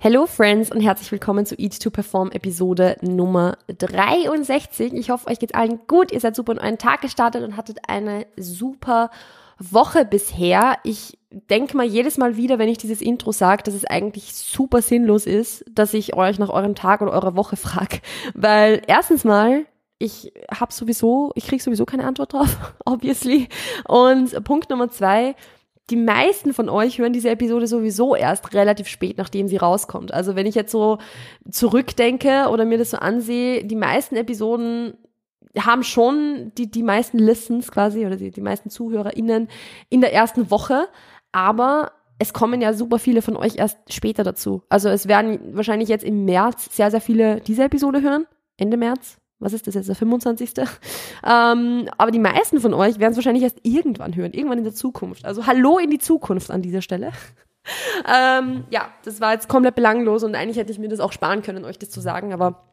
Hello Friends und herzlich willkommen zu Eat to Perform Episode Nummer 63. Ich hoffe, euch geht's allen gut. Ihr seid super in euren Tag gestartet und hattet eine super Woche bisher. Ich denke mal jedes Mal wieder, wenn ich dieses Intro sage, dass es eigentlich super sinnlos ist, dass ich euch nach eurem Tag oder eurer Woche frage. Weil erstens mal, ich habe sowieso, ich kriege sowieso keine Antwort drauf, obviously. Und Punkt Nummer zwei, die meisten von euch hören diese Episode sowieso erst relativ spät, nachdem sie rauskommt. Also wenn ich jetzt so zurückdenke oder mir das so ansehe, die meisten Episoden haben schon die, die meisten Listens quasi oder die, die meisten ZuhörerInnen in der ersten Woche, aber es kommen ja super viele von euch erst später dazu. Also es werden wahrscheinlich jetzt im März sehr, sehr viele diese Episode hören. Ende März, was ist das jetzt, der 25. Ähm, aber die meisten von euch werden es wahrscheinlich erst irgendwann hören, irgendwann in der Zukunft. Also hallo in die Zukunft an dieser Stelle. ähm, ja, das war jetzt komplett belanglos und eigentlich hätte ich mir das auch sparen können, euch das zu sagen, aber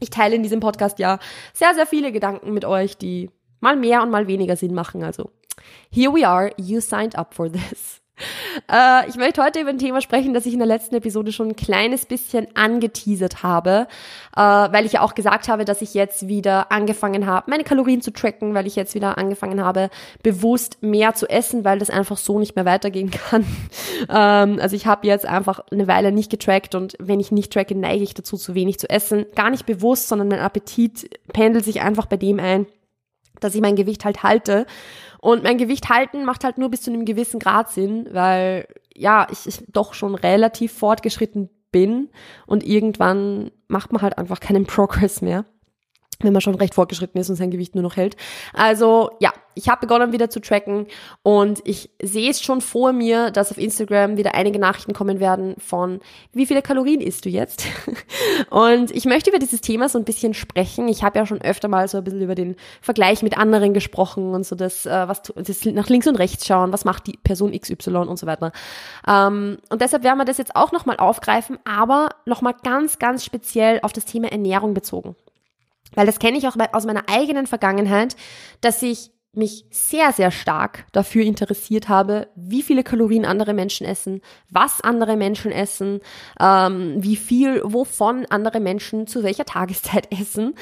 ich teile in diesem Podcast ja sehr, sehr viele Gedanken mit euch, die mal mehr und mal weniger Sinn machen. Also, here we are, you signed up for this. Äh, ich möchte heute über ein Thema sprechen, das ich in der letzten Episode schon ein kleines bisschen angeteasert habe, äh, weil ich ja auch gesagt habe, dass ich jetzt wieder angefangen habe, meine Kalorien zu tracken, weil ich jetzt wieder angefangen habe, bewusst mehr zu essen, weil das einfach so nicht mehr weitergehen kann. ähm, also ich habe jetzt einfach eine Weile nicht getrackt und wenn ich nicht tracke, neige ich dazu, zu wenig zu essen. Gar nicht bewusst, sondern mein Appetit pendelt sich einfach bei dem ein, dass ich mein Gewicht halt halte. Und mein Gewicht halten macht halt nur bis zu einem gewissen Grad Sinn, weil ja, ich, ich doch schon relativ fortgeschritten bin und irgendwann macht man halt einfach keinen Progress mehr wenn man schon recht fortgeschritten ist und sein Gewicht nur noch hält. Also ja, ich habe begonnen wieder zu tracken und ich sehe es schon vor mir, dass auf Instagram wieder einige Nachrichten kommen werden von, wie viele Kalorien isst du jetzt? und ich möchte über dieses Thema so ein bisschen sprechen. Ich habe ja schon öfter mal so ein bisschen über den Vergleich mit anderen gesprochen und so das, äh, was das nach links und rechts schauen, was macht die Person XY und so weiter. Ähm, und deshalb werden wir das jetzt auch nochmal aufgreifen, aber nochmal ganz, ganz speziell auf das Thema Ernährung bezogen. Weil das kenne ich auch aus meiner eigenen Vergangenheit, dass ich mich sehr, sehr stark dafür interessiert habe, wie viele Kalorien andere Menschen essen, was andere Menschen essen, ähm, wie viel, wovon andere Menschen zu welcher Tageszeit essen.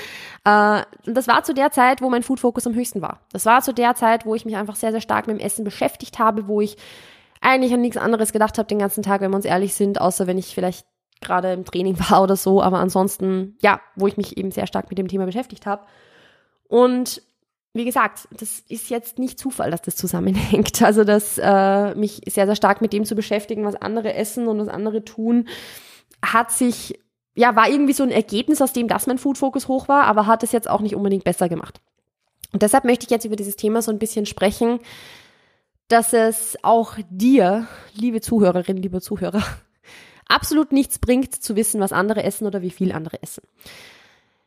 Äh, und das war zu der Zeit, wo mein Food Focus am höchsten war. Das war zu der Zeit, wo ich mich einfach sehr, sehr stark mit dem Essen beschäftigt habe, wo ich eigentlich an nichts anderes gedacht habe den ganzen Tag, wenn wir uns ehrlich sind, außer wenn ich vielleicht gerade im Training war oder so, aber ansonsten, ja, wo ich mich eben sehr stark mit dem Thema beschäftigt habe. Und wie gesagt, das ist jetzt nicht Zufall, dass das zusammenhängt. Also, dass äh, mich sehr, sehr stark mit dem zu beschäftigen, was andere essen und was andere tun, hat sich, ja, war irgendwie so ein Ergebnis aus dem, dass mein Food Focus hoch war, aber hat es jetzt auch nicht unbedingt besser gemacht. Und deshalb möchte ich jetzt über dieses Thema so ein bisschen sprechen, dass es auch dir, liebe Zuhörerin, liebe Zuhörer, absolut nichts bringt, zu wissen, was andere essen oder wie viel andere essen.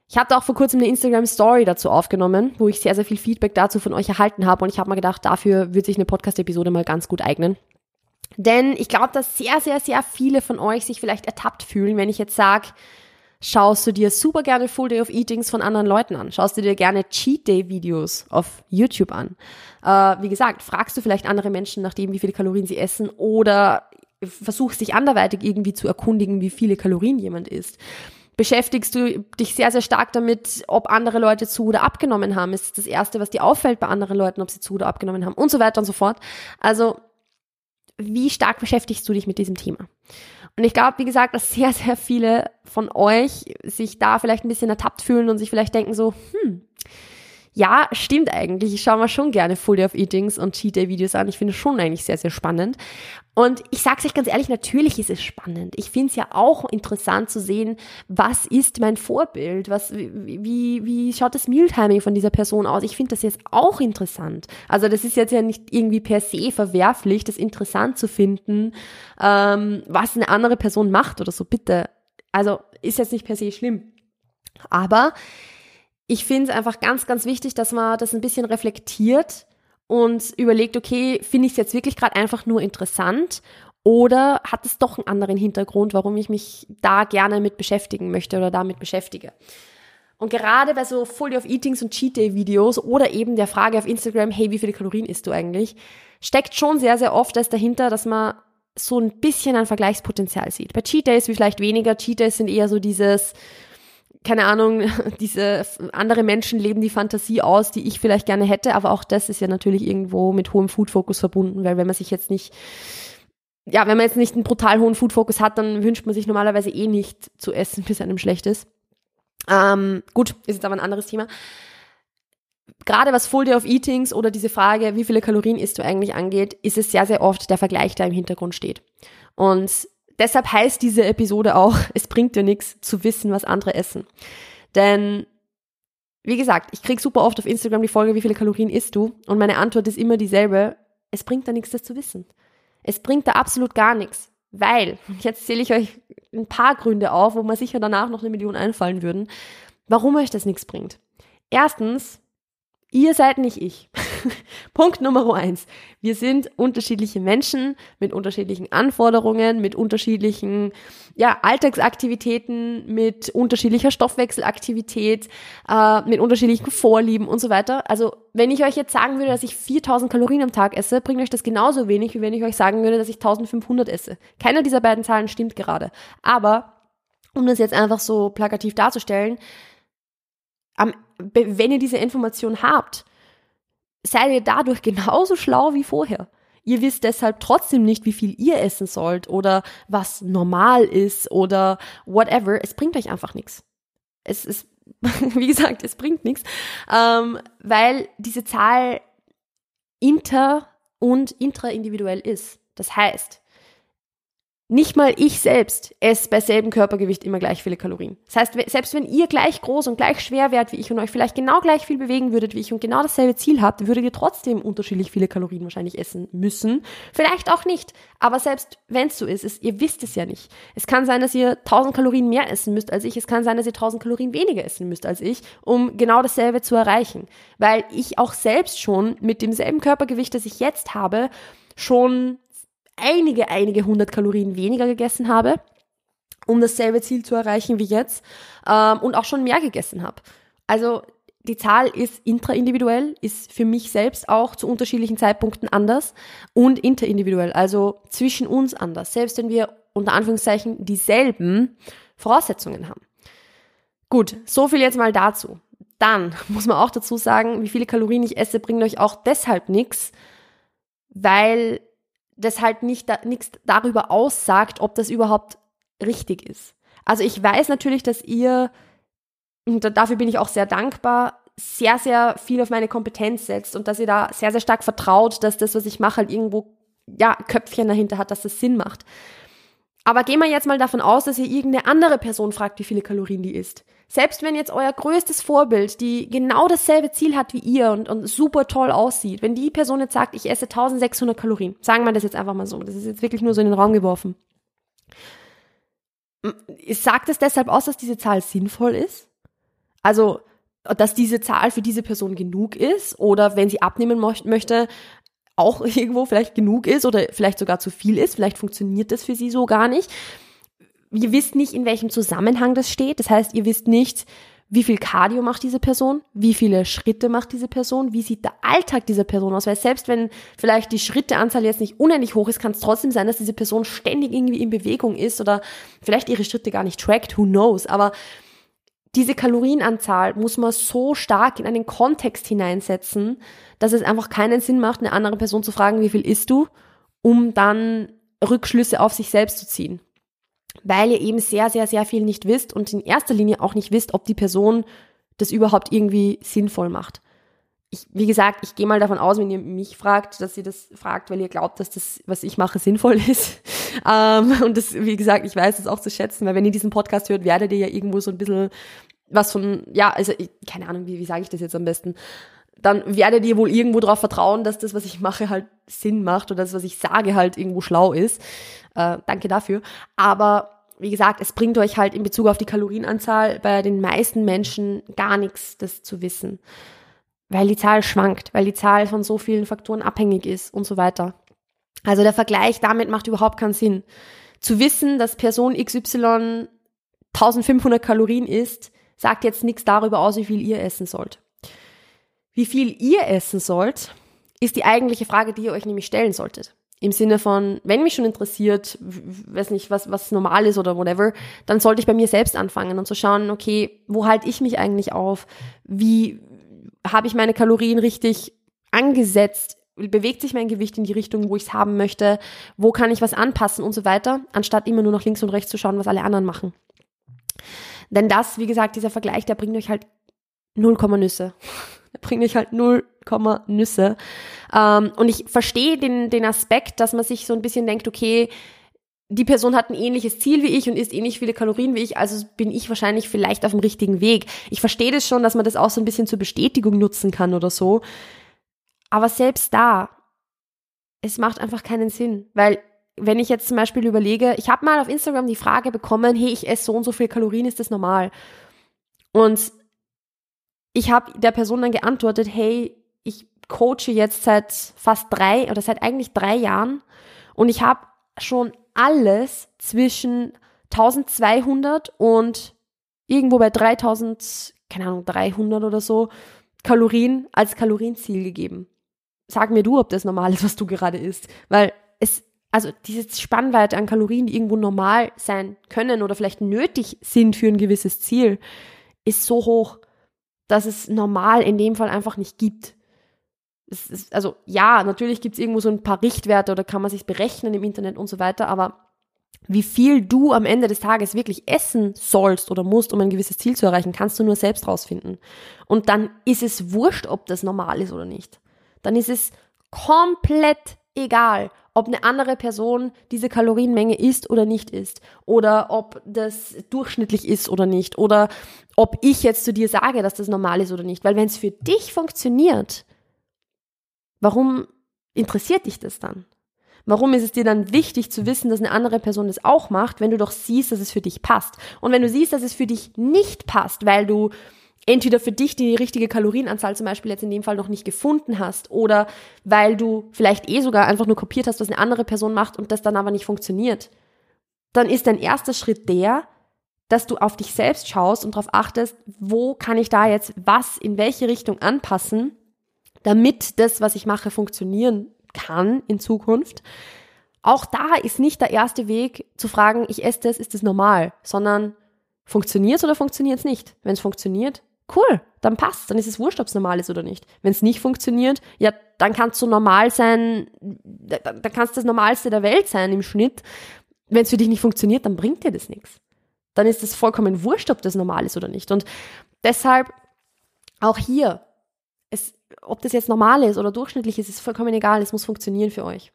Ich habe auch vor kurzem eine Instagram Story dazu aufgenommen, wo ich sehr, sehr viel Feedback dazu von euch erhalten habe und ich habe mir gedacht, dafür wird sich eine Podcast-Episode mal ganz gut eignen. Denn ich glaube, dass sehr, sehr, sehr viele von euch sich vielleicht ertappt fühlen, wenn ich jetzt sage, schaust du dir super gerne Full Day of Eatings von anderen Leuten an? Schaust du dir gerne Cheat Day Videos auf YouTube an? Äh, wie gesagt, fragst du vielleicht andere Menschen nach dem, wie viele Kalorien sie essen oder versuchst dich anderweitig irgendwie zu erkundigen, wie viele Kalorien jemand isst. Beschäftigst du dich sehr, sehr stark damit, ob andere Leute zu oder abgenommen haben? Ist das Erste, was dir auffällt bei anderen Leuten, ob sie zu oder abgenommen haben und so weiter und so fort. Also, wie stark beschäftigst du dich mit diesem Thema? Und ich glaube, wie gesagt, dass sehr, sehr viele von euch sich da vielleicht ein bisschen ertappt fühlen und sich vielleicht denken so, hm, ja, stimmt eigentlich. Ich schaue mir schon gerne Full Day of Eatings und Cheat Day Videos an. Ich finde es schon eigentlich sehr, sehr spannend. Und ich sage es euch ganz ehrlich, natürlich ist es spannend. Ich finde es ja auch interessant zu sehen, was ist mein Vorbild? Was, wie, wie schaut das Mealtiming von dieser Person aus? Ich finde das jetzt auch interessant. Also das ist jetzt ja nicht irgendwie per se verwerflich, das interessant zu finden, ähm, was eine andere Person macht oder so. Bitte. Also ist jetzt nicht per se schlimm. Aber ich finde es einfach ganz, ganz wichtig, dass man das ein bisschen reflektiert und überlegt, okay, finde ich es jetzt wirklich gerade einfach nur interessant oder hat es doch einen anderen Hintergrund, warum ich mich da gerne mit beschäftigen möchte oder damit beschäftige. Und gerade bei so Full Day of Eatings und Cheat Day Videos oder eben der Frage auf Instagram, hey, wie viele Kalorien isst du eigentlich, steckt schon sehr, sehr oft das dahinter, dass man so ein bisschen ein Vergleichspotenzial sieht. Bei Cheat Days wie vielleicht weniger. Cheat Days sind eher so dieses, keine Ahnung, diese andere Menschen leben die Fantasie aus, die ich vielleicht gerne hätte, aber auch das ist ja natürlich irgendwo mit hohem Food-Fokus verbunden, weil wenn man sich jetzt nicht, ja, wenn man jetzt nicht einen brutal hohen Food-Fokus hat, dann wünscht man sich normalerweise eh nicht zu essen, bis einem schlecht ist. Ähm, gut, ist jetzt aber ein anderes Thema. Gerade was Full Day of Eatings oder diese Frage, wie viele Kalorien isst du eigentlich angeht, ist es sehr, sehr oft der Vergleich, der im Hintergrund steht. Und deshalb heißt diese Episode auch, es bringt dir nichts zu wissen, was andere essen. Denn, wie gesagt, ich krieg super oft auf Instagram die Folge, wie viele Kalorien isst du? Und meine Antwort ist immer dieselbe, es bringt da nichts, das zu wissen. Es bringt da absolut gar nichts. Weil, jetzt zähle ich euch ein paar Gründe auf, wo mir sicher danach noch eine Million einfallen würden, warum euch das nichts bringt. Erstens, Ihr seid nicht ich. Punkt Nummer eins. Wir sind unterschiedliche Menschen mit unterschiedlichen Anforderungen, mit unterschiedlichen ja, Alltagsaktivitäten, mit unterschiedlicher Stoffwechselaktivität, äh, mit unterschiedlichen Vorlieben und so weiter. Also wenn ich euch jetzt sagen würde, dass ich 4000 Kalorien am Tag esse, bringt euch das genauso wenig, wie wenn ich euch sagen würde, dass ich 1500 esse. Keiner dieser beiden Zahlen stimmt gerade. Aber um das jetzt einfach so plakativ darzustellen, am wenn ihr diese Information habt, seid ihr dadurch genauso schlau wie vorher. Ihr wisst deshalb trotzdem nicht, wie viel ihr essen sollt oder was normal ist oder whatever. Es bringt euch einfach nichts. Es ist, wie gesagt, es bringt nichts, ähm, weil diese Zahl inter- und intraindividuell ist. Das heißt, nicht mal ich selbst esse bei selben Körpergewicht immer gleich viele Kalorien. Das heißt, selbst wenn ihr gleich groß und gleich schwer wärt wie ich und euch vielleicht genau gleich viel bewegen würdet wie ich und genau dasselbe Ziel habt, würdet ihr trotzdem unterschiedlich viele Kalorien wahrscheinlich essen müssen. Vielleicht auch nicht. Aber selbst wenn es so ist, ist, ihr wisst es ja nicht. Es kann sein, dass ihr 1000 Kalorien mehr essen müsst als ich. Es kann sein, dass ihr 1000 Kalorien weniger essen müsst als ich, um genau dasselbe zu erreichen. Weil ich auch selbst schon mit demselben Körpergewicht, das ich jetzt habe, schon einige, einige hundert Kalorien weniger gegessen habe, um dasselbe Ziel zu erreichen wie jetzt ähm, und auch schon mehr gegessen habe. Also die Zahl ist intraindividuell, ist für mich selbst auch zu unterschiedlichen Zeitpunkten anders und interindividuell, also zwischen uns anders, selbst wenn wir unter Anführungszeichen dieselben Voraussetzungen haben. Gut, so viel jetzt mal dazu. Dann muss man auch dazu sagen, wie viele Kalorien ich esse, bringt euch auch deshalb nichts, weil das halt nicht da, nichts darüber aussagt, ob das überhaupt richtig ist. Also ich weiß natürlich, dass ihr, und dafür bin ich auch sehr dankbar, sehr, sehr viel auf meine Kompetenz setzt und dass ihr da sehr, sehr stark vertraut, dass das, was ich mache, halt irgendwo, ja, Köpfchen dahinter hat, dass das Sinn macht. Aber gehen wir jetzt mal davon aus, dass ihr irgendeine andere Person fragt, wie viele Kalorien die isst. Selbst wenn jetzt euer größtes Vorbild, die genau dasselbe Ziel hat wie ihr und, und super toll aussieht, wenn die Person jetzt sagt, ich esse 1600 Kalorien, sagen wir das jetzt einfach mal so, das ist jetzt wirklich nur so in den Raum geworfen. Sagt es deshalb aus, dass diese Zahl sinnvoll ist? Also, dass diese Zahl für diese Person genug ist oder wenn sie abnehmen möchte, auch irgendwo vielleicht genug ist oder vielleicht sogar zu viel ist, vielleicht funktioniert das für sie so gar nicht ihr wisst nicht, in welchem Zusammenhang das steht. Das heißt, ihr wisst nicht, wie viel Cardio macht diese Person, wie viele Schritte macht diese Person, wie sieht der Alltag dieser Person aus, weil selbst wenn vielleicht die Schritteanzahl jetzt nicht unendlich hoch ist, kann es trotzdem sein, dass diese Person ständig irgendwie in Bewegung ist oder vielleicht ihre Schritte gar nicht trackt, who knows, aber diese Kalorienanzahl muss man so stark in einen Kontext hineinsetzen, dass es einfach keinen Sinn macht, eine andere Person zu fragen, wie viel isst du, um dann Rückschlüsse auf sich selbst zu ziehen weil ihr eben sehr, sehr, sehr viel nicht wisst und in erster Linie auch nicht wisst, ob die Person das überhaupt irgendwie sinnvoll macht. Ich, wie gesagt, ich gehe mal davon aus, wenn ihr mich fragt, dass ihr das fragt, weil ihr glaubt, dass das, was ich mache, sinnvoll ist. Ähm, und das, wie gesagt, ich weiß es auch zu schätzen, weil wenn ihr diesen Podcast hört, werdet ihr ja irgendwo so ein bisschen was von, ja, also ich, keine Ahnung, wie, wie sage ich das jetzt am besten? Dann werdet ihr wohl irgendwo darauf vertrauen, dass das, was ich mache, halt Sinn macht oder das, was ich sage, halt irgendwo schlau ist. Äh, danke dafür. Aber wie gesagt, es bringt euch halt in Bezug auf die Kalorienanzahl bei den meisten Menschen gar nichts, das zu wissen. Weil die Zahl schwankt, weil die Zahl von so vielen Faktoren abhängig ist und so weiter. Also der Vergleich damit macht überhaupt keinen Sinn. Zu wissen, dass Person XY 1500 Kalorien isst, sagt jetzt nichts darüber aus, wie viel ihr essen sollt. Wie viel ihr essen sollt, ist die eigentliche Frage, die ihr euch nämlich stellen solltet. Im Sinne von, wenn mich schon interessiert, weiß nicht, was, was normal ist oder whatever, dann sollte ich bei mir selbst anfangen und zu so schauen, okay, wo halte ich mich eigentlich auf? Wie habe ich meine Kalorien richtig angesetzt? Bewegt sich mein Gewicht in die Richtung, wo ich es haben möchte? Wo kann ich was anpassen und so weiter, anstatt immer nur nach links und rechts zu schauen, was alle anderen machen. Denn das, wie gesagt, dieser Vergleich, der bringt euch halt null Komma Nüsse. Der bringt euch halt null Komma Nüsse. Ähm, und ich verstehe den, den Aspekt, dass man sich so ein bisschen denkt, okay, die Person hat ein ähnliches Ziel wie ich und isst ähnlich viele Kalorien wie ich, also bin ich wahrscheinlich vielleicht auf dem richtigen Weg. Ich verstehe das schon, dass man das auch so ein bisschen zur Bestätigung nutzen kann oder so. Aber selbst da, es macht einfach keinen Sinn, weil wenn ich jetzt zum Beispiel überlege, ich habe mal auf Instagram die Frage bekommen, hey, ich esse so und so viel Kalorien, ist das normal? Und ich habe der Person dann geantwortet, hey, ich coache jetzt seit fast drei oder seit eigentlich drei Jahren und ich habe schon alles zwischen 1200 und irgendwo bei 3000, keine Ahnung, 300 oder so Kalorien als Kalorienziel gegeben. Sag mir du, ob das normal ist, was du gerade isst, weil es also diese Spannweite an Kalorien, die irgendwo normal sein können oder vielleicht nötig sind für ein gewisses Ziel, ist so hoch, dass es normal in dem Fall einfach nicht gibt. Ist, also ja, natürlich gibt es irgendwo so ein paar Richtwerte oder kann man sich berechnen im Internet und so weiter, aber wie viel du am Ende des Tages wirklich essen sollst oder musst, um ein gewisses Ziel zu erreichen, kannst du nur selbst rausfinden. Und dann ist es wurscht, ob das normal ist oder nicht. Dann ist es komplett egal, ob eine andere Person diese Kalorienmenge isst oder nicht isst oder ob das durchschnittlich ist oder nicht oder ob ich jetzt zu dir sage, dass das normal ist oder nicht. Weil wenn es für dich funktioniert, warum interessiert dich das dann? Warum ist es dir dann wichtig zu wissen, dass eine andere Person das auch macht, wenn du doch siehst, dass es für dich passt? Und wenn du siehst, dass es für dich nicht passt, weil du entweder für dich die richtige Kalorienanzahl zum Beispiel jetzt in dem Fall noch nicht gefunden hast oder weil du vielleicht eh sogar einfach nur kopiert hast, was eine andere Person macht und das dann aber nicht funktioniert, dann ist dein erster Schritt der, dass du auf dich selbst schaust und darauf achtest, wo kann ich da jetzt was in welche Richtung anpassen, damit das, was ich mache, funktionieren kann in Zukunft. Auch da ist nicht der erste Weg zu fragen, ich esse das, ist das normal, sondern funktioniert oder funktioniert es nicht? Wenn es funktioniert, cool, dann passt, dann ist es wurscht, ob es normal ist oder nicht. Wenn es nicht funktioniert, ja, dann kannst du normal sein, dann kannst du das Normalste der Welt sein im Schnitt. Wenn es für dich nicht funktioniert, dann bringt dir das nichts. Dann ist es vollkommen wurscht, ob das normal ist oder nicht. Und deshalb auch hier, es, ob das jetzt normal ist oder durchschnittlich ist, ist vollkommen egal, es muss funktionieren für euch.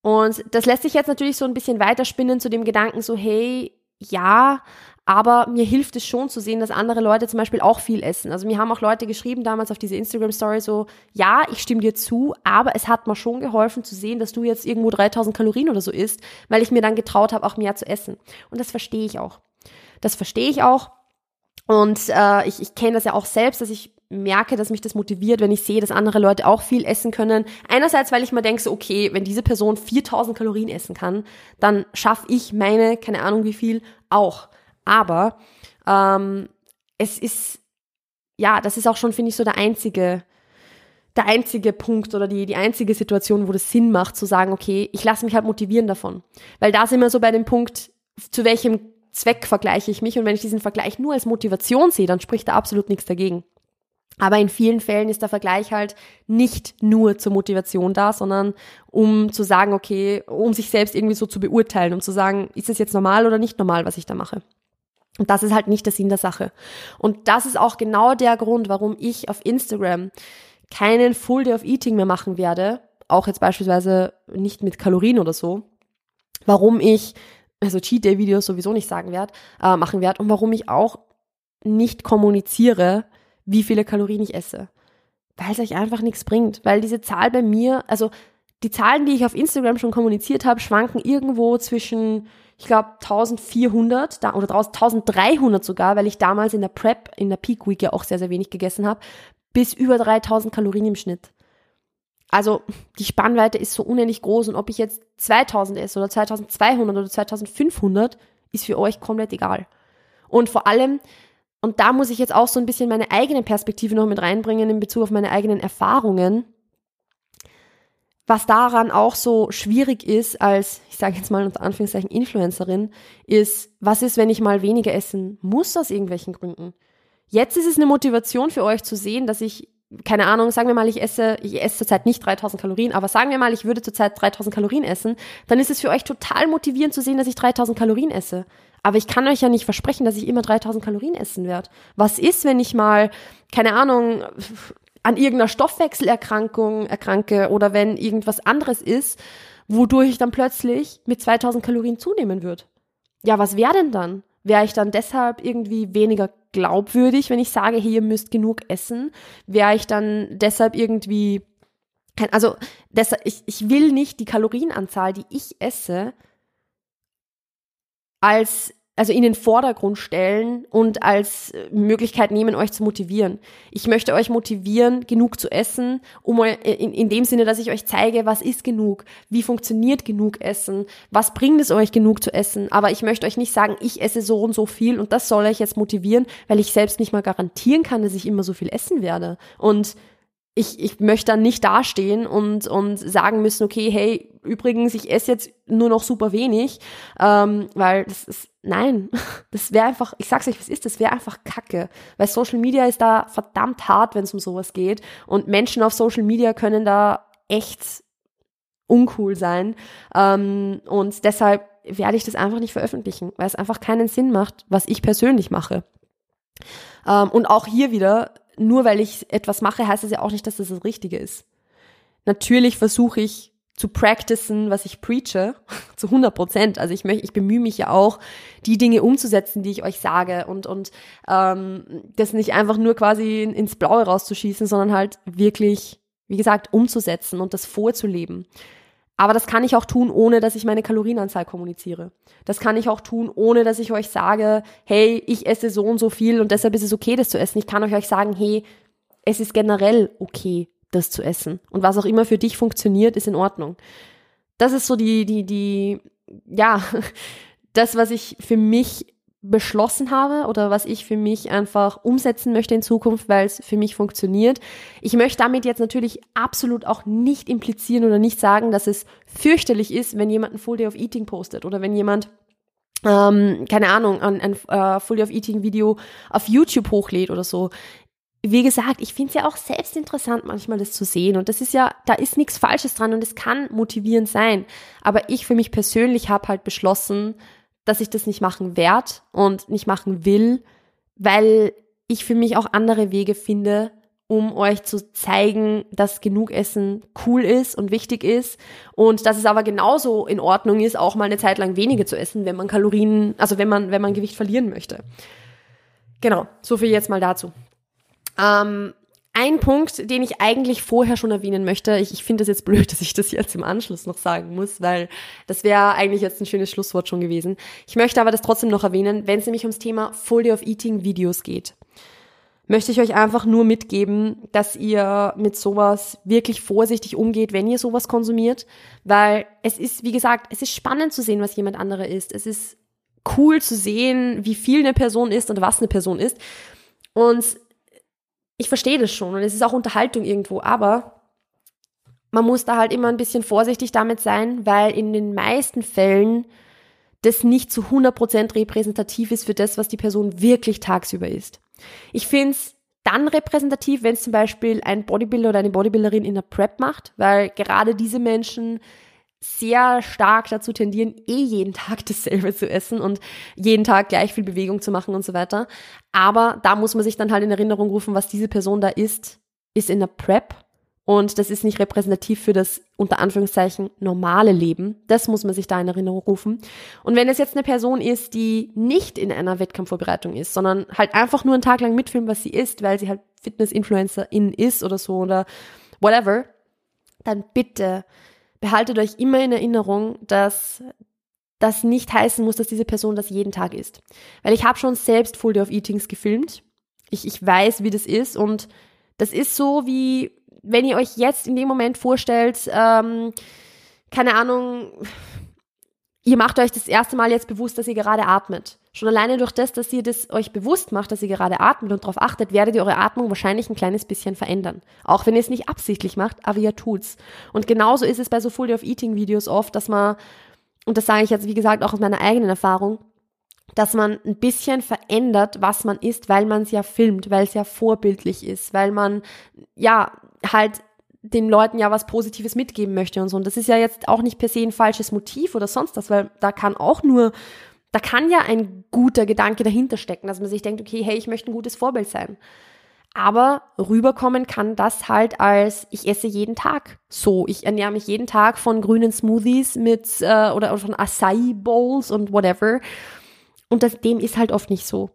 Und das lässt sich jetzt natürlich so ein bisschen weiterspinnen zu dem Gedanken so, hey, ja, aber mir hilft es schon zu sehen, dass andere Leute zum Beispiel auch viel essen. Also mir haben auch Leute geschrieben damals auf diese Instagram-Story so, ja, ich stimme dir zu, aber es hat mir schon geholfen zu sehen, dass du jetzt irgendwo 3000 Kalorien oder so isst, weil ich mir dann getraut habe, auch mehr zu essen. Und das verstehe ich auch. Das verstehe ich auch. Und äh, ich, ich kenne das ja auch selbst, dass ich merke, dass mich das motiviert, wenn ich sehe, dass andere Leute auch viel essen können. Einerseits, weil ich mir denke, so, okay, wenn diese Person 4000 Kalorien essen kann, dann schaffe ich meine, keine Ahnung wie viel, auch. Aber ähm, es ist, ja, das ist auch schon, finde ich, so der einzige, der einzige Punkt oder die, die einzige Situation, wo das Sinn macht, zu sagen, okay, ich lasse mich halt motivieren davon. Weil da sind wir so bei dem Punkt, zu welchem Zweck vergleiche ich mich und wenn ich diesen Vergleich nur als Motivation sehe, dann spricht da absolut nichts dagegen. Aber in vielen Fällen ist der Vergleich halt nicht nur zur Motivation da, sondern um zu sagen, okay, um sich selbst irgendwie so zu beurteilen, um zu sagen, ist es jetzt normal oder nicht normal, was ich da mache. Und das ist halt nicht der Sinn der Sache. Und das ist auch genau der Grund, warum ich auf Instagram keinen Full Day of Eating mehr machen werde, auch jetzt beispielsweise nicht mit Kalorien oder so, warum ich also Cheat Day Videos sowieso nicht sagen werde, äh, machen werde und warum ich auch nicht kommuniziere, wie viele Kalorien ich esse. Weil es euch einfach nichts bringt. Weil diese Zahl bei mir, also die Zahlen, die ich auf Instagram schon kommuniziert habe, schwanken irgendwo zwischen, ich glaube, 1400 da, oder 1300 sogar, weil ich damals in der Prep, in der Peak Week ja auch sehr, sehr wenig gegessen habe, bis über 3000 Kalorien im Schnitt. Also die Spannweite ist so unendlich groß und ob ich jetzt 2000 esse oder 2200 oder 2500, ist für euch komplett egal. Und vor allem, und da muss ich jetzt auch so ein bisschen meine eigene Perspektive noch mit reinbringen in Bezug auf meine eigenen Erfahrungen. was daran auch so schwierig ist als, ich sage jetzt mal unter Anführungszeichen Influencerin, ist, was ist, wenn ich mal weniger essen muss aus irgendwelchen Gründen? Jetzt ist es eine Motivation für euch zu sehen, dass ich, keine Ahnung, sagen wir mal, ich esse, ich esse zurzeit nicht 3000 Kalorien, aber sagen wir mal, ich würde zurzeit 3000 Kalorien essen, dann ist es für euch total motivierend zu sehen, dass ich 3000 Kalorien esse. Aber ich kann euch ja nicht versprechen, dass ich immer 3000 Kalorien essen werde. Was ist, wenn ich mal, keine Ahnung, an irgendeiner Stoffwechselerkrankung erkranke oder wenn irgendwas anderes ist, wodurch ich dann plötzlich mit 2000 Kalorien zunehmen würde? Ja, was wäre denn dann? Wäre ich dann deshalb irgendwie weniger glaubwürdig, wenn ich sage, hey, ihr müsst genug essen? Wäre ich dann deshalb irgendwie, also deshalb, ich, ich will nicht die Kalorienanzahl, die ich esse, als also in den Vordergrund stellen und als Möglichkeit nehmen, euch zu motivieren. Ich möchte euch motivieren, genug zu essen, um in, in dem Sinne, dass ich euch zeige, was ist genug, wie funktioniert genug Essen, was bringt es euch genug zu essen. Aber ich möchte euch nicht sagen, ich esse so und so viel und das soll euch jetzt motivieren, weil ich selbst nicht mal garantieren kann, dass ich immer so viel essen werde. Und ich, ich möchte dann nicht dastehen und, und sagen müssen, okay, hey, übrigens, ich esse jetzt nur noch super wenig, ähm, weil das ist, nein, das wäre einfach, ich sag's euch, was ist, das wäre einfach Kacke, weil Social Media ist da verdammt hart, wenn es um sowas geht. Und Menschen auf Social Media können da echt uncool sein. Ähm, und deshalb werde ich das einfach nicht veröffentlichen, weil es einfach keinen Sinn macht, was ich persönlich mache. Ähm, und auch hier wieder, nur weil ich etwas mache, heißt das ja auch nicht, dass das das Richtige ist. Natürlich versuche ich zu practicen, was ich preache, zu 100 Prozent. Also ich möchte, ich bemühe mich ja auch, die Dinge umzusetzen, die ich euch sage und und ähm, das nicht einfach nur quasi ins Blaue rauszuschießen, sondern halt wirklich, wie gesagt, umzusetzen und das vorzuleben. Aber das kann ich auch tun, ohne dass ich meine Kalorienanzahl kommuniziere. Das kann ich auch tun, ohne dass ich euch sage, hey, ich esse so und so viel und deshalb ist es okay, das zu essen. Ich kann euch sagen, hey, es ist generell okay, das zu essen. Und was auch immer für dich funktioniert, ist in Ordnung. Das ist so die, die, die, ja, das, was ich für mich beschlossen habe oder was ich für mich einfach umsetzen möchte in Zukunft, weil es für mich funktioniert. Ich möchte damit jetzt natürlich absolut auch nicht implizieren oder nicht sagen, dass es fürchterlich ist, wenn jemand ein Full Day of Eating postet oder wenn jemand ähm, keine Ahnung, ein, ein uh, Full Day of Eating Video auf YouTube hochlädt oder so. Wie gesagt, ich finde es ja auch selbst interessant, manchmal das zu sehen. Und das ist ja, da ist nichts Falsches dran und es kann motivierend sein. Aber ich für mich persönlich habe halt beschlossen, dass ich das nicht machen werde und nicht machen will, weil ich für mich auch andere Wege finde, um euch zu zeigen, dass genug Essen cool ist und wichtig ist und dass es aber genauso in Ordnung ist, auch mal eine Zeit lang weniger zu essen, wenn man Kalorien, also wenn man, wenn man Gewicht verlieren möchte. Genau, so viel jetzt mal dazu. Ähm, ein Punkt, den ich eigentlich vorher schon erwähnen möchte, ich, ich finde es jetzt blöd, dass ich das jetzt im Anschluss noch sagen muss, weil das wäre eigentlich jetzt ein schönes Schlusswort schon gewesen. Ich möchte aber das trotzdem noch erwähnen, wenn es nämlich ums Thema Full Day of Eating Videos geht. Möchte ich euch einfach nur mitgeben, dass ihr mit sowas wirklich vorsichtig umgeht, wenn ihr sowas konsumiert, weil es ist, wie gesagt, es ist spannend zu sehen, was jemand andere isst. Es ist cool zu sehen, wie viel eine Person ist und was eine Person ist. Und ich verstehe das schon und es ist auch Unterhaltung irgendwo, aber man muss da halt immer ein bisschen vorsichtig damit sein, weil in den meisten Fällen das nicht zu 100% repräsentativ ist für das, was die Person wirklich tagsüber ist. Ich finde es dann repräsentativ, wenn es zum Beispiel ein Bodybuilder oder eine Bodybuilderin in der Prep macht, weil gerade diese Menschen sehr stark dazu tendieren, eh jeden Tag dasselbe zu essen und jeden Tag gleich viel Bewegung zu machen und so weiter. Aber da muss man sich dann halt in Erinnerung rufen, was diese Person da ist, ist in der Prep. Und das ist nicht repräsentativ für das unter Anführungszeichen normale Leben. Das muss man sich da in Erinnerung rufen. Und wenn es jetzt eine Person ist, die nicht in einer Wettkampfvorbereitung ist, sondern halt einfach nur einen Tag lang mitfilmt, was sie isst, weil sie halt Fitness-Influencerin ist oder so oder whatever, dann bitte behaltet euch immer in Erinnerung, dass das nicht heißen muss, dass diese Person das jeden Tag isst. Weil ich habe schon selbst Full Day of Eatings gefilmt. Ich, ich weiß, wie das ist und das ist so wie, wenn ihr euch jetzt in dem Moment vorstellt, ähm, keine Ahnung, ihr macht euch das erste Mal jetzt bewusst, dass ihr gerade atmet. Schon alleine durch das, dass ihr das euch bewusst macht, dass ihr gerade atmet und darauf achtet, werdet ihr eure Atmung wahrscheinlich ein kleines bisschen verändern. Auch wenn ihr es nicht absichtlich macht, aber ihr tut's. Und genauso ist es bei so Full Day of Eating Videos oft, dass man, und das sage ich jetzt wie gesagt auch aus meiner eigenen Erfahrung, dass man ein bisschen verändert, was man isst, weil man es ja filmt, weil es ja vorbildlich ist, weil man ja halt den Leuten ja was Positives mitgeben möchte und so. Und das ist ja jetzt auch nicht per se ein falsches Motiv oder sonst was, weil da kann auch nur, da kann ja ein guter Gedanke dahinter stecken, dass man sich denkt, okay, hey, ich möchte ein gutes Vorbild sein. Aber rüberkommen kann das halt als, ich esse jeden Tag so. Ich ernähre mich jeden Tag von grünen Smoothies mit, äh, oder von Acai Bowls und whatever. Und das, dem ist halt oft nicht so.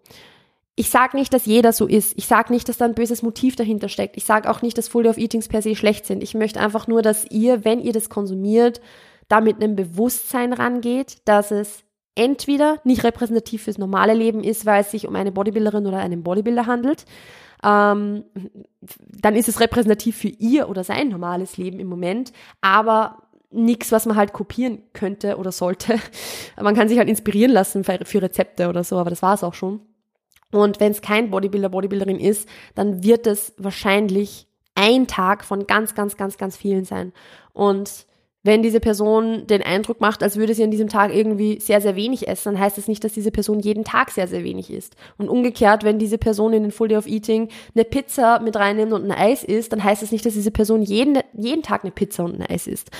Ich sage nicht, dass jeder so ist. Ich sage nicht, dass da ein böses Motiv dahinter steckt. Ich sage auch nicht, dass Full Day of Eatings per se schlecht sind. Ich möchte einfach nur, dass ihr, wenn ihr das konsumiert, da mit einem Bewusstsein rangeht, dass es entweder nicht repräsentativ fürs normale Leben ist, weil es sich um eine Bodybuilderin oder einen Bodybuilder handelt, ähm, dann ist es repräsentativ für ihr oder sein normales Leben im Moment, aber nichts, was man halt kopieren könnte oder sollte. Man kann sich halt inspirieren lassen für, Rezepte oder so, aber das war es auch schon. Und wenn es kein Bodybuilder, Bodybuilderin ist, dann wird es wahrscheinlich ein Tag von ganz, ganz, ganz, ganz vielen sein. Und wenn diese Person den Eindruck macht, als würde sie an diesem Tag irgendwie sehr, sehr wenig essen, dann heißt das nicht, dass diese Person jeden Tag sehr, sehr wenig isst. Und umgekehrt, wenn diese Person in den Full Day of Eating eine Pizza mit reinnimmt und ein Eis isst, dann heißt das nicht, dass diese Person jeden, jeden Tag eine Pizza und ein Eis isst.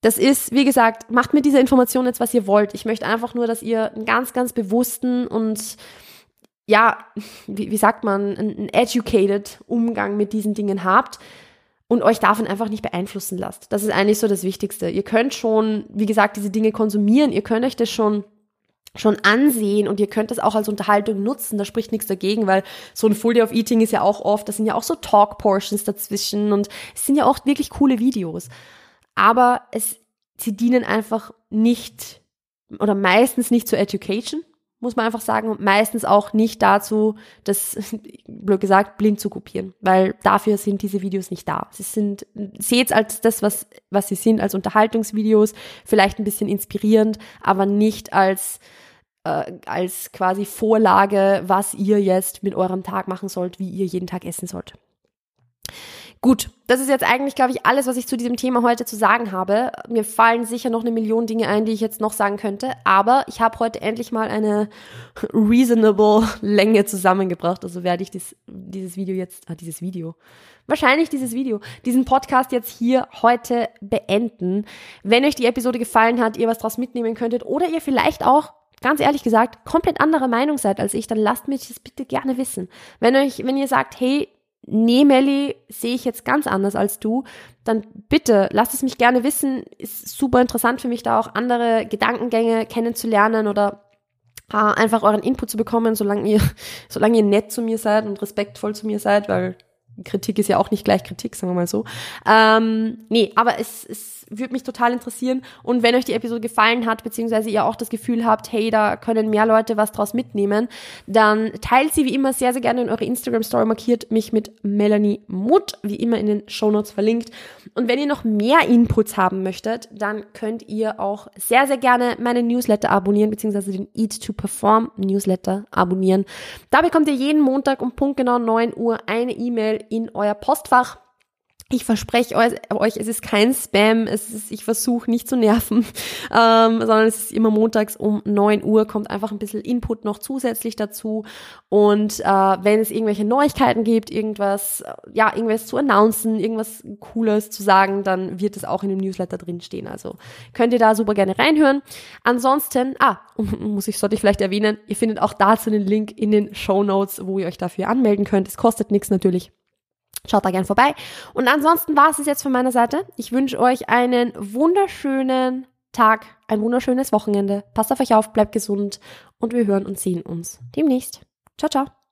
Das ist, wie gesagt, macht mir diese Information jetzt, was ihr wollt. Ich möchte einfach nur, dass ihr einen ganz, ganz bewussten und ja, wie, wie sagt man, einen educated Umgang mit diesen Dingen habt und euch davon einfach nicht beeinflussen lasst. Das ist eigentlich so das Wichtigste. Ihr könnt schon, wie gesagt, diese Dinge konsumieren, ihr könnt euch das schon schon ansehen und ihr könnt das auch als Unterhaltung nutzen, da spricht nichts dagegen, weil so ein Full Day of Eating ist ja auch oft, das sind ja auch so Talk Portions dazwischen und es sind ja auch wirklich coole Videos. Aber es, sie dienen einfach nicht oder meistens nicht zur Education, muss man einfach sagen, meistens auch nicht dazu, das, blöd gesagt, blind zu kopieren, weil dafür sind diese Videos nicht da. Sie sind, seht als das, was, was sie sind, als Unterhaltungsvideos, vielleicht ein bisschen inspirierend, aber nicht als, äh, als quasi Vorlage, was ihr jetzt mit eurem Tag machen sollt, wie ihr jeden Tag essen sollt. Gut, das ist jetzt eigentlich, glaube ich, alles, was ich zu diesem Thema heute zu sagen habe. Mir fallen sicher noch eine Million Dinge ein, die ich jetzt noch sagen könnte, aber ich habe heute endlich mal eine reasonable Länge zusammengebracht. Also werde ich dies, dieses Video jetzt, ah, dieses Video, wahrscheinlich dieses Video, diesen Podcast jetzt hier heute beenden. Wenn euch die Episode gefallen hat, ihr was draus mitnehmen könntet oder ihr vielleicht auch ganz ehrlich gesagt, komplett anderer Meinung seid als ich, dann lasst mich das bitte gerne wissen. Wenn euch, wenn ihr sagt, hey, nee, Melli, sehe ich jetzt ganz anders als du, dann bitte lasst es mich gerne wissen. Ist super interessant für mich, da auch andere Gedankengänge kennenzulernen oder äh, einfach euren Input zu bekommen, solange ihr, solange ihr nett zu mir seid und respektvoll zu mir seid, weil Kritik ist ja auch nicht gleich Kritik, sagen wir mal so. Ähm, nee, aber es, es würde mich total interessieren. Und wenn euch die Episode gefallen hat, beziehungsweise ihr auch das Gefühl habt, hey, da können mehr Leute was draus mitnehmen, dann teilt sie wie immer sehr, sehr gerne in eure Instagram-Story, markiert mich mit Melanie Mutt, wie immer in den Show Notes verlinkt. Und wenn ihr noch mehr Inputs haben möchtet, dann könnt ihr auch sehr, sehr gerne meinen Newsletter abonnieren, beziehungsweise den Eat to Perform Newsletter abonnieren. Da bekommt ihr jeden Montag um Punkt genau 9 Uhr eine E-Mail in euer Postfach. Ich verspreche euch, es ist kein Spam, es ist, ich versuche nicht zu nerven, ähm, sondern es ist immer montags um neun Uhr, kommt einfach ein bisschen Input noch zusätzlich dazu. Und äh, wenn es irgendwelche Neuigkeiten gibt, irgendwas, ja, irgendwas zu announcen, irgendwas Cooles zu sagen, dann wird es auch in dem Newsletter drinstehen. Also könnt ihr da super gerne reinhören. Ansonsten, ah, muss ich, sollte ich vielleicht erwähnen, ihr findet auch dazu den Link in den Show Notes, wo ihr euch dafür anmelden könnt. Es kostet nichts natürlich. Schaut da gern vorbei. Und ansonsten war es es jetzt von meiner Seite. Ich wünsche euch einen wunderschönen Tag, ein wunderschönes Wochenende. Passt auf euch auf, bleibt gesund und wir hören und sehen uns demnächst. Ciao, ciao.